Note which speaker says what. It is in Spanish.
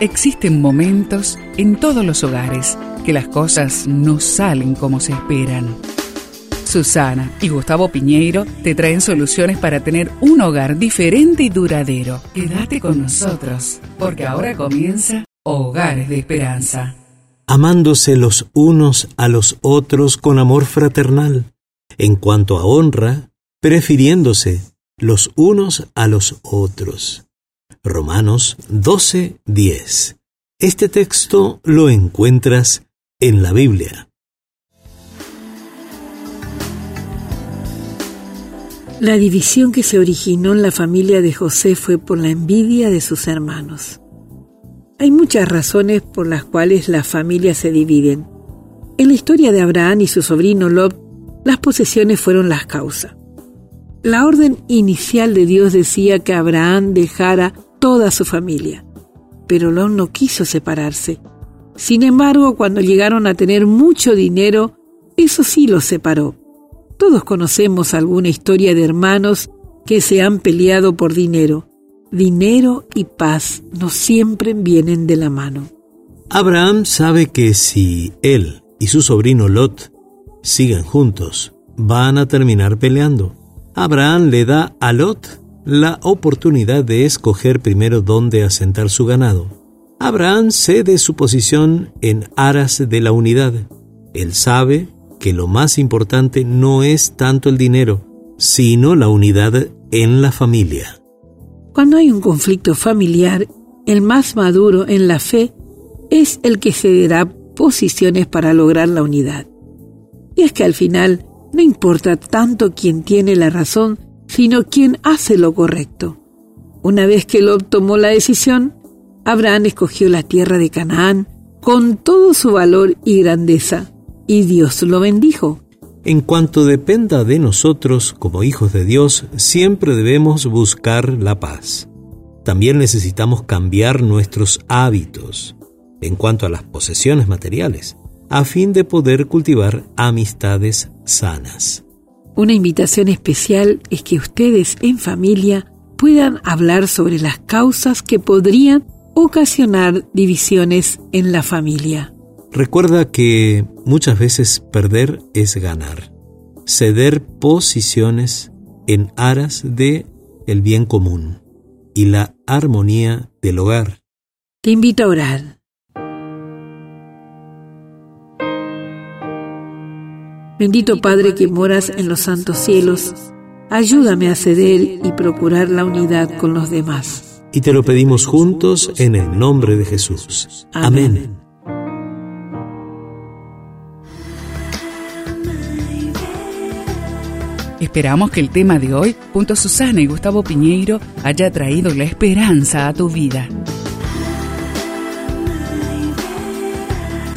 Speaker 1: Existen momentos en todos los hogares que las cosas no salen como se esperan. Susana y Gustavo Piñeiro te traen soluciones para tener un hogar diferente y duradero. Quédate con nosotros, porque ahora comienza Hogares de Esperanza.
Speaker 2: Amándose los unos a los otros con amor fraternal. En cuanto a honra, prefiriéndose los unos a los otros. Romanos 12:10. Este texto lo encuentras en la Biblia.
Speaker 3: La división que se originó en la familia de José fue por la envidia de sus hermanos. Hay muchas razones por las cuales las familias se dividen. En la historia de Abraham y su sobrino Lot, las posesiones fueron las causas. La orden inicial de Dios decía que Abraham dejara toda su familia. Pero Lot no quiso separarse. Sin embargo, cuando llegaron a tener mucho dinero, eso sí los separó. Todos conocemos alguna historia de hermanos que se han peleado por dinero. Dinero y paz no siempre vienen de la mano.
Speaker 2: Abraham sabe que si él y su sobrino Lot siguen juntos, van a terminar peleando. Abraham le da a Lot la oportunidad de escoger primero dónde asentar su ganado. Abraham cede su posición en aras de la unidad. Él sabe que lo más importante no es tanto el dinero, sino la unidad en la familia.
Speaker 3: Cuando hay un conflicto familiar, el más maduro en la fe es el que cederá posiciones para lograr la unidad. Y es que al final no importa tanto quién tiene la razón, sino quien hace lo correcto. Una vez que Lot tomó la decisión, Abraham escogió la tierra de Canaán con todo su valor y grandeza, y Dios lo bendijo.
Speaker 2: En cuanto dependa de nosotros como hijos de Dios, siempre debemos buscar la paz. También necesitamos cambiar nuestros hábitos en cuanto a las posesiones materiales, a fin de poder cultivar amistades sanas.
Speaker 3: Una invitación especial es que ustedes en familia puedan hablar sobre las causas que podrían ocasionar divisiones en la familia.
Speaker 2: Recuerda que muchas veces perder es ganar. Ceder posiciones en aras de el bien común y la armonía del hogar.
Speaker 3: Te invito a orar. Bendito Padre que moras en los santos cielos, ayúdame a ceder y procurar la unidad con los demás.
Speaker 2: Y te lo pedimos juntos en el nombre de Jesús. Amén.
Speaker 1: Esperamos que el tema de hoy, junto a Susana y Gustavo Piñeiro, haya traído la esperanza a tu vida.